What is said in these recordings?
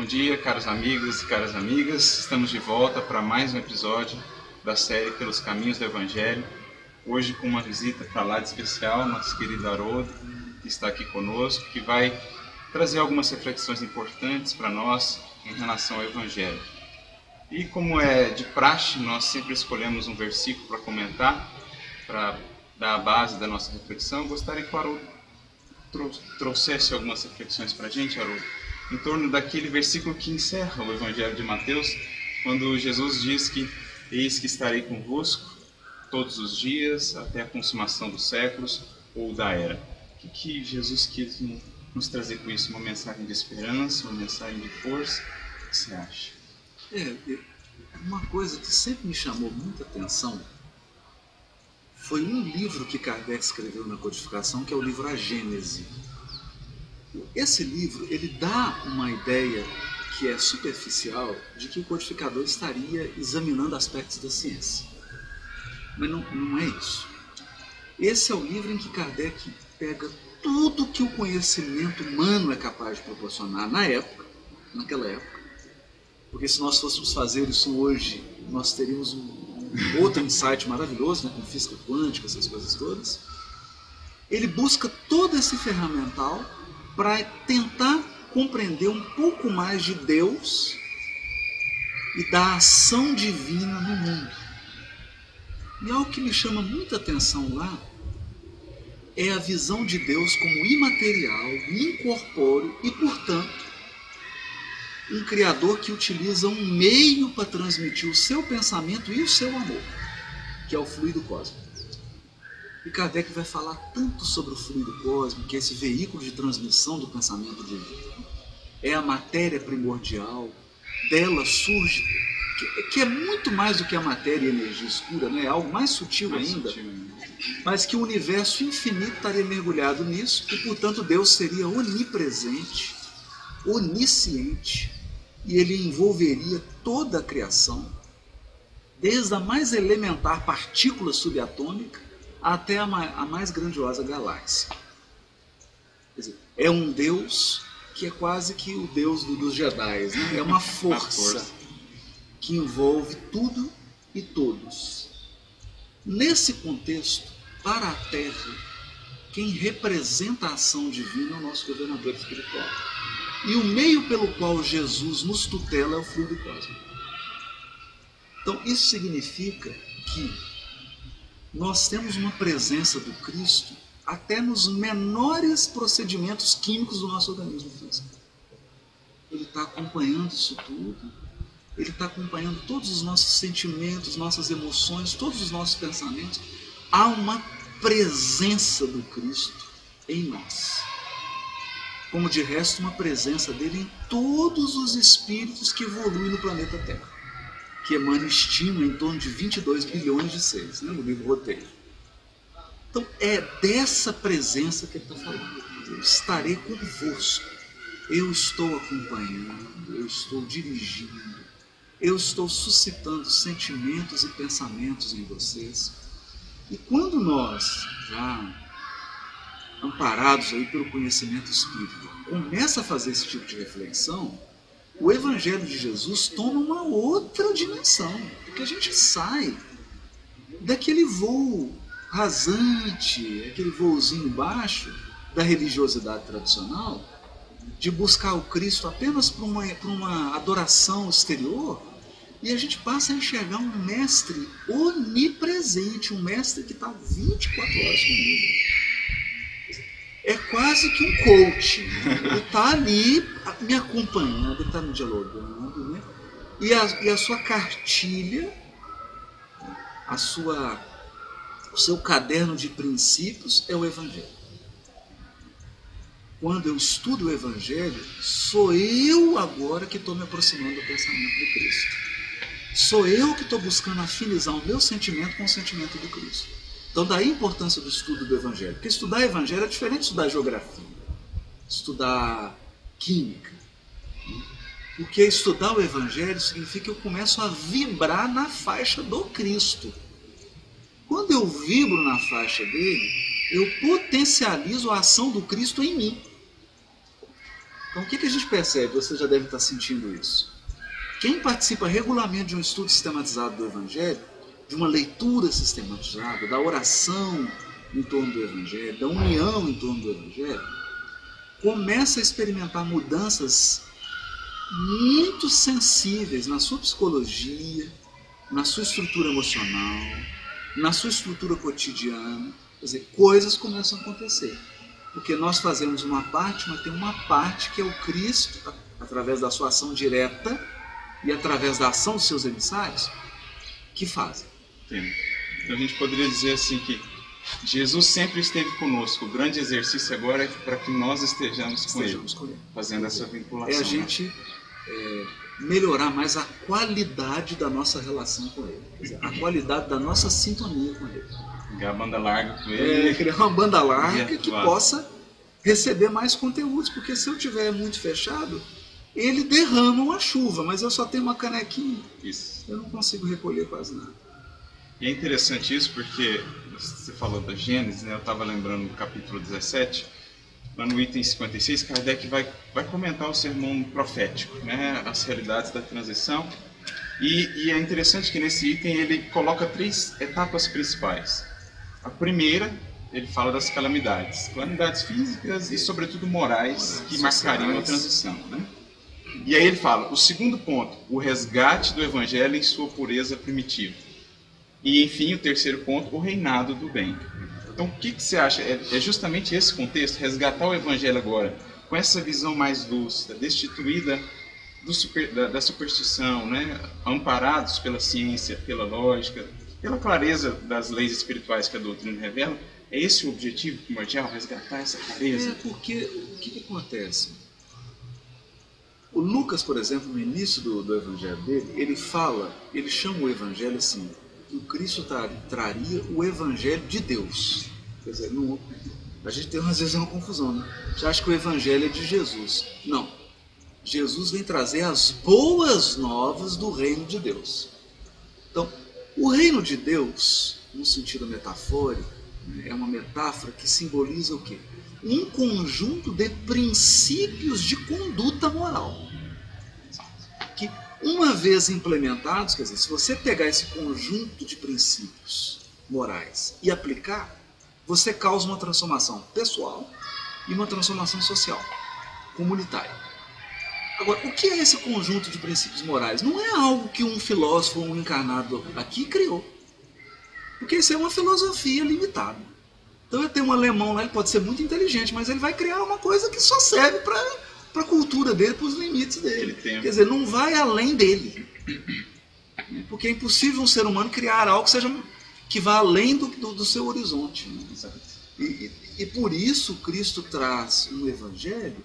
Bom dia, caros amigos e caras amigas. Estamos de volta para mais um episódio da série Pelos Caminhos do Evangelho. Hoje com uma visita para lá de especial, nosso querido Haroldo, que está aqui conosco, que vai trazer algumas reflexões importantes para nós em relação ao Evangelho. E como é de praxe, nós sempre escolhemos um versículo para comentar, para dar a base da nossa reflexão. Gostaria que o Haroldo trouxesse algumas reflexões para a gente, Haroldo, em torno daquele versículo que encerra o Evangelho de Mateus, quando Jesus diz que eis que estarei convosco todos os dias até a consumação dos séculos ou da era. O que, Jesus quis nos trazer com isso? Uma mensagem de esperança, uma mensagem de força? O que você acha? É, uma coisa que sempre me chamou muita atenção foi um livro que Kardec escreveu na codificação, que é o livro A Gênese. Esse livro ele dá uma ideia que é superficial de que o codificador estaria examinando aspectos da ciência. Mas não, não é isso. Esse é o livro em que Kardec pega tudo que o conhecimento humano é capaz de proporcionar na época, naquela época. Porque se nós fôssemos fazer isso hoje, nós teríamos um outro insight maravilhoso, né, com física quântica, essas coisas todas. Ele busca todo esse ferramental para tentar compreender um pouco mais de Deus e da ação divina no mundo. E algo que me chama muita atenção lá é a visão de Deus como imaterial, incorpóreo e, portanto, um Criador que utiliza um meio para transmitir o seu pensamento e o seu amor, que é o fluido cósmico. E Kardec vai falar tanto sobre o fluido cósmico, que é esse veículo de transmissão do pensamento divino. É a matéria primordial, dela surge, que, que é muito mais do que a matéria e a energia escura, né? é algo mais sutil mais ainda, sutil. mas que o universo infinito estaria mergulhado nisso, e portanto Deus seria onipresente, onisciente, e ele envolveria toda a criação, desde a mais elementar partícula subatômica até a mais grandiosa galáxia. Dizer, é um Deus que é quase que o Deus dos Jedi, né? é uma força, força que envolve tudo e todos. Nesse contexto, para a Terra, quem representa a ação divina é o nosso governador espiritual. E o meio pelo qual Jesus nos tutela é o fluido cósmico. Então, isso significa que nós temos uma presença do Cristo até nos menores procedimentos químicos do nosso organismo físico. Ele está acompanhando isso tudo, ele está acompanhando todos os nossos sentimentos, nossas emoções, todos os nossos pensamentos. Há uma presença do Cristo em nós como de resto uma presença dele em todos os espíritos que evoluem no planeta Terra, que Emmanuel estima em torno de 22 bilhões de seres, né, no livro Roteiro. Então é dessa presença que ele está falando. Eu estarei convosco, eu estou acompanhando, eu estou dirigindo, eu estou suscitando sentimentos e pensamentos em vocês. E quando nós já amparados aí pelo conhecimento espírita, começa a fazer esse tipo de reflexão, o Evangelho de Jesus toma uma outra dimensão, porque a gente sai daquele voo rasante, aquele voozinho baixo da religiosidade tradicional, de buscar o Cristo apenas para uma, uma adoração exterior, e a gente passa a enxergar um mestre onipresente, um mestre que está 24 horas comigo é quase que um coach. Ele está ali me acompanhando, está me dialogando, né? E a, e a sua cartilha, a sua, o seu caderno de princípios é o Evangelho. Quando eu estudo o Evangelho, sou eu agora que estou me aproximando do pensamento de Cristo. Sou eu que estou buscando afinizar o meu sentimento com o sentimento do Cristo. Então, daí a importância do estudo do Evangelho. Porque estudar Evangelho é diferente de estudar geografia, estudar química. Porque estudar o Evangelho significa que eu começo a vibrar na faixa do Cristo. Quando eu vibro na faixa dele, eu potencializo a ação do Cristo em mim. Então o que, que a gente percebe? Você já deve estar sentindo isso. Quem participa regularmente de um estudo sistematizado do Evangelho, de uma leitura sistematizada, da oração em torno do Evangelho, da união em torno do Evangelho, começa a experimentar mudanças muito sensíveis na sua psicologia, na sua estrutura emocional, na sua estrutura cotidiana. Quer dizer, coisas começam a acontecer. Porque nós fazemos uma parte, mas tem uma parte que é o Cristo, através da sua ação direta e através da ação dos seus emissários, que fazem. Então a gente poderia dizer assim que Jesus sempre esteve conosco. O grande exercício agora é para que nós estejamos, estejamos com, ele, com, ele, fazendo essa vinculação. É a gente é, melhorar mais a qualidade da nossa relação com ele, a qualidade da nossa sintonia com ele. Criar banda larga com ele. É, criar uma banda larga que possa receber mais conteúdos, porque se eu tiver muito fechado, ele derrama uma chuva, mas eu só tenho uma canequinha. Isso. Eu não consigo recolher quase nada. E é interessante isso porque você falou da Gênesis, né? eu estava lembrando do capítulo 17, lá no item 56, Kardec vai, vai comentar o sermão profético, né? as realidades da transição. E, e é interessante que nesse item ele coloca três etapas principais. A primeira, ele fala das calamidades, calamidades físicas e, sobretudo, morais que marcariam a transição. Né? E aí ele fala: o segundo ponto, o resgate do evangelho em sua pureza primitiva. E, enfim, o terceiro ponto, o reinado do bem. Então, o que, que você acha? É, é justamente esse contexto, resgatar o evangelho agora, com essa visão mais lúcida, destituída super, da, da, superstição, né? amparados pela ciência, pela lógica, pela clareza das leis espirituais que a doutrina revela, é esse o objetivo primordial, resgatar essa clareza? É, porque o que, que acontece? O Lucas, por exemplo, no início do, do evangelho dele, ele fala, ele chama o evangelho assim, o Cristo tra, traria o evangelho de Deus. Quer dizer, não, a gente tem às vezes uma confusão, né? Você acha que o evangelho é de Jesus. Não. Jesus vem trazer as boas novas do reino de Deus. Então, o reino de Deus, no sentido metafórico, é uma metáfora que simboliza o quê? Um conjunto de princípios de conduta moral. Uma vez implementados, quer dizer, se você pegar esse conjunto de princípios morais e aplicar, você causa uma transformação pessoal e uma transformação social, comunitária. Agora, o que é esse conjunto de princípios morais? Não é algo que um filósofo um encarnado aqui criou. Porque isso é uma filosofia limitada. Então eu tenho um alemão lá, ele pode ser muito inteligente, mas ele vai criar uma coisa que só serve para a cultura dele, para os limites dele. Quer dizer, não vai além dele. Porque é impossível um ser humano criar algo que, seja, que vá além do, do, do seu horizonte. Né? E, e, e por isso Cristo traz um evangelho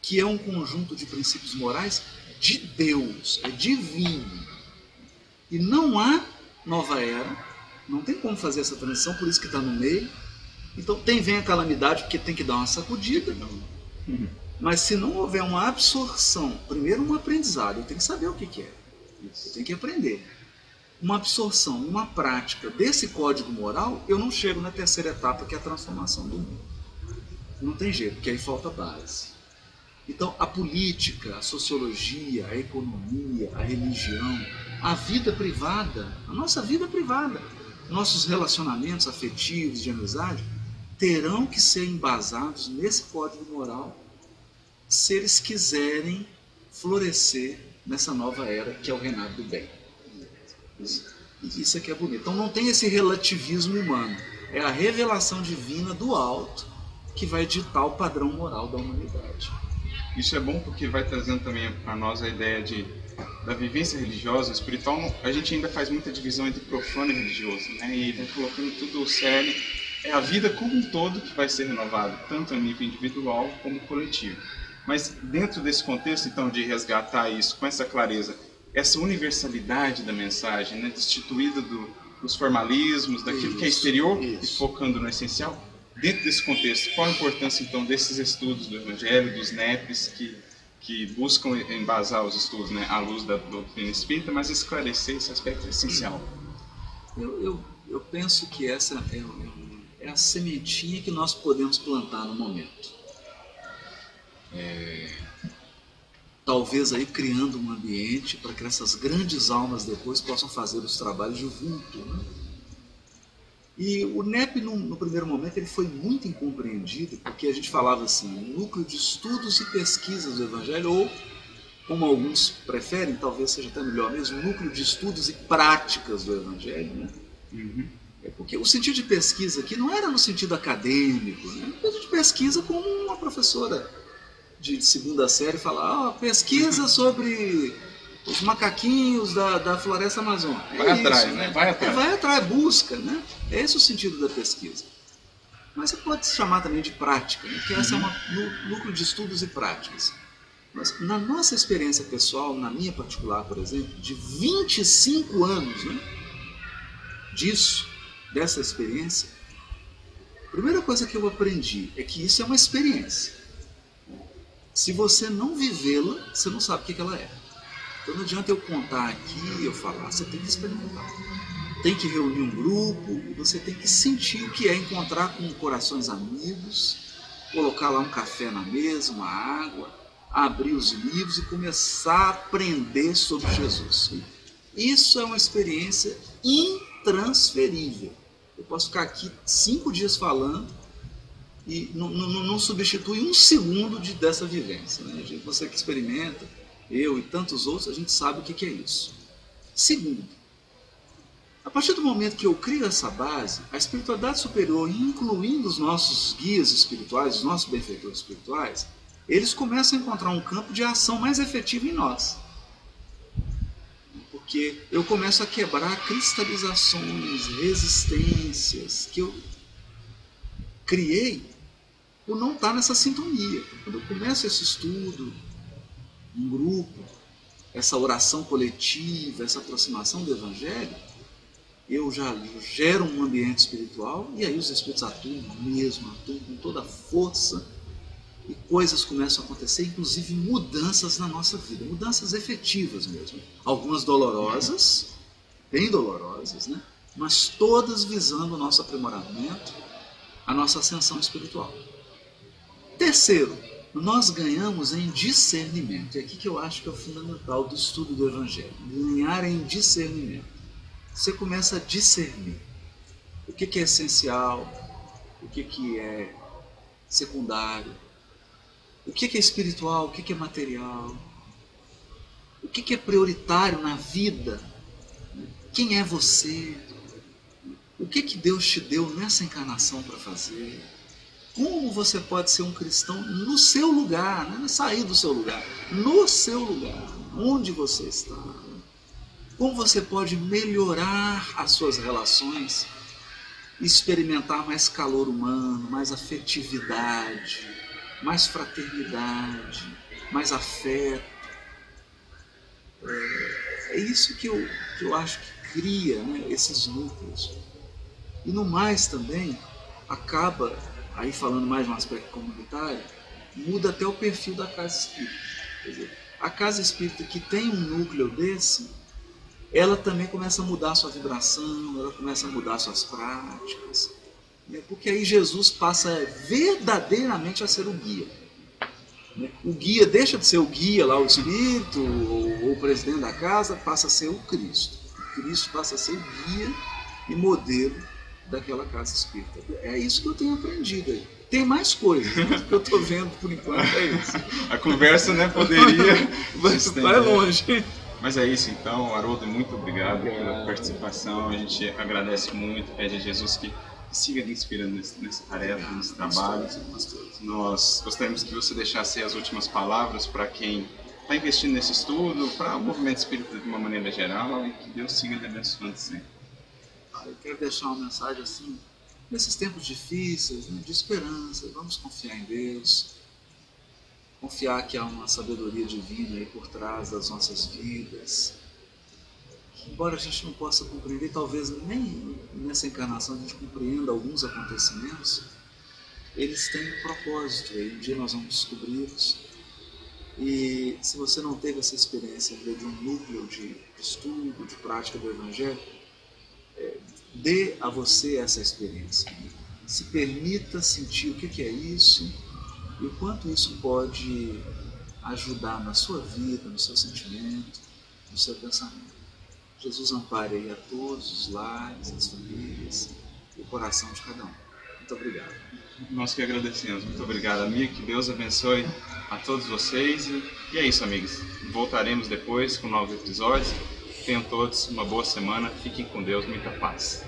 que é um conjunto de princípios morais de Deus, é divino. E não há nova era, não tem como fazer essa transição, por isso que está no meio. Então tem vem a calamidade porque tem que dar uma sacudida. Uhum. Mas se não houver uma absorção, primeiro um aprendizado, eu tenho que saber o que, que é. Eu tenho que aprender. Uma absorção, uma prática desse código moral, eu não chego na terceira etapa, que é a transformação do mundo. Não tem jeito, porque aí falta base. Então, a política, a sociologia, a economia, a religião, a vida privada, a nossa vida privada, nossos relacionamentos afetivos de amizade, terão que ser embasados nesse código moral se eles quiserem florescer nessa nova era que é o reinado do bem. Isso aqui é bonito. Então não tem esse relativismo humano. É a revelação divina do alto que vai ditar o padrão moral da humanidade. Isso é bom porque vai trazendo também para nós a ideia de da vivência religiosa, espiritual. A gente ainda faz muita divisão entre profano e religioso, né? E vai colocando tudo sério. É a vida como um todo que vai ser renovada, tanto a nível individual como coletivo. Mas dentro desse contexto, então, de resgatar isso com essa clareza, essa universalidade da mensagem, né, destituída do, dos formalismos, daquilo isso, que é exterior isso. e focando no essencial, Dentro desse contexto, qual a importância então desses estudos do Evangelho, dos NEPs, que, que buscam embasar os estudos né, à luz da doutrina espírita, mas esclarecer esse aspecto essencial? Eu, eu, eu penso que essa é, é a sementinha que nós podemos plantar no momento. É, talvez aí criando um ambiente para que essas grandes almas depois possam fazer os trabalhos junto. Né? E o NEP, no, no, primeiro momento, ele foi muito incompreendido, porque a gente falava assim, núcleo de estudos e pesquisas do Evangelho, ou, como alguns preferem, talvez seja até melhor mesmo, núcleo de estudos e práticas do Evangelho. Né? Uhum. É porque o sentido de pesquisa aqui não era no sentido acadêmico, né? a gente pesquisa como uma professora de segunda série falar, oh, pesquisa sobre os macaquinhos da, da floresta amazônica. É vai isso, atrás, né? Vai atrás. É, vai atrás, busca, né? É esse o sentido da pesquisa. Mas você pode chamar também de prática, né? que essa uhum. é uma núcleo de estudos e práticas. Mas na nossa experiência pessoal, na minha particular, por exemplo, de 25 anos né, disso, dessa experiência, a primeira coisa que eu aprendi é que isso é uma experiência. Se você não vivê-la, você não sabe o que ela é. Então não adianta eu contar aqui, eu falar, você tem que experimentar. Tem que reunir um grupo, você tem que sentir o que é encontrar com corações amigos, colocar lá um café na mesa, uma água, abrir os livros e começar a aprender sobre Jesus. Isso é uma experiência intransferível. Eu posso ficar aqui cinco dias falando e não, não, não substitui um segundo de, dessa vivência. Né? Você que experimenta, eu e tantos outros, a gente sabe o que, que é isso. Segundo, a partir do momento que eu crio essa base, a espiritualidade superior, incluindo os nossos guias espirituais, os nossos benfeitores espirituais, eles começam a encontrar um campo de ação mais efetivo em nós. Porque eu começo a quebrar cristalizações, resistências que eu criei por não estar nessa sintonia. Quando eu começo esse estudo, um grupo, essa oração coletiva, essa aproximação do Evangelho, eu já gero um ambiente espiritual e aí os Espíritos atuam mesmo, atuam com toda a força e coisas começam a acontecer, inclusive mudanças na nossa vida, mudanças efetivas mesmo. Algumas dolorosas, bem dolorosas, né? mas todas visando o nosso aprimoramento, a nossa ascensão espiritual. Terceiro, nós ganhamos em discernimento. É aqui que eu acho que é o fundamental do estudo do Evangelho. Ganhar em discernimento. Você começa a discernir o que, que é essencial, o que, que é secundário, o que, que é espiritual, o que, que é material, o que, que é prioritário na vida, quem é você, o que, que Deus te deu nessa encarnação para fazer como você pode ser um cristão no seu lugar, não é sair do seu lugar, no seu lugar, onde você está. Como você pode melhorar as suas relações, experimentar mais calor humano, mais afetividade, mais fraternidade, mais afeto. É, é isso que eu, que eu acho que cria né, esses núcleos. E no mais também acaba aí falando mais um aspecto comunitário, muda até o perfil da casa espírita. Quer dizer, a casa espírita que tem um núcleo desse, ela também começa a mudar a sua vibração, ela começa a mudar suas práticas. Né? Porque aí Jesus passa verdadeiramente a ser o guia. Né? O guia deixa de ser o guia lá, o espírito, ou, o presidente da casa, passa a ser o Cristo. O Cristo passa a ser o guia e modelo daquela casa espírita. É isso que eu tenho aprendido aí. Tem mais coisas né, que eu estou vendo por enquanto, é isso. A conversa né, poderia. Vai longe. Mas é isso então, Haroldo, muito obrigado, obrigado, pela participação. A gente agradece muito, pede a Jesus que siga lhe inspirando nessa tarefa, nesse trabalho. Nós gostaríamos que você deixasse as últimas palavras para quem está investindo nesse estudo, para o movimento espírita de uma maneira geral e que Deus siga lhe abençoando sempre eu quero deixar uma mensagem assim, nesses tempos difíceis, né, de esperança, vamos confiar em Deus, confiar que há uma sabedoria divina aí por trás das nossas vidas, embora a gente não possa compreender, talvez nem nessa encarnação a gente compreenda alguns acontecimentos, eles têm um propósito, aí um dia nós vamos descobri-los. E se você não teve essa experiência de um núcleo de estudo, de prática do Evangelho, dê a você essa experiência. Se permita sentir o que é isso e o quanto isso pode ajudar na sua vida, no seu sentimento, no seu pensamento. Jesus ampare aí a todos os lares, as famílias o coração de cada um. Muito obrigado. Nós que agradecemos. Muito obrigado, amigo. Que Deus abençoe a todos vocês. E é isso, amigos. Voltaremos depois com novos episódios. Tenham todos uma boa semana. Fiquem com Deus. Muita paz.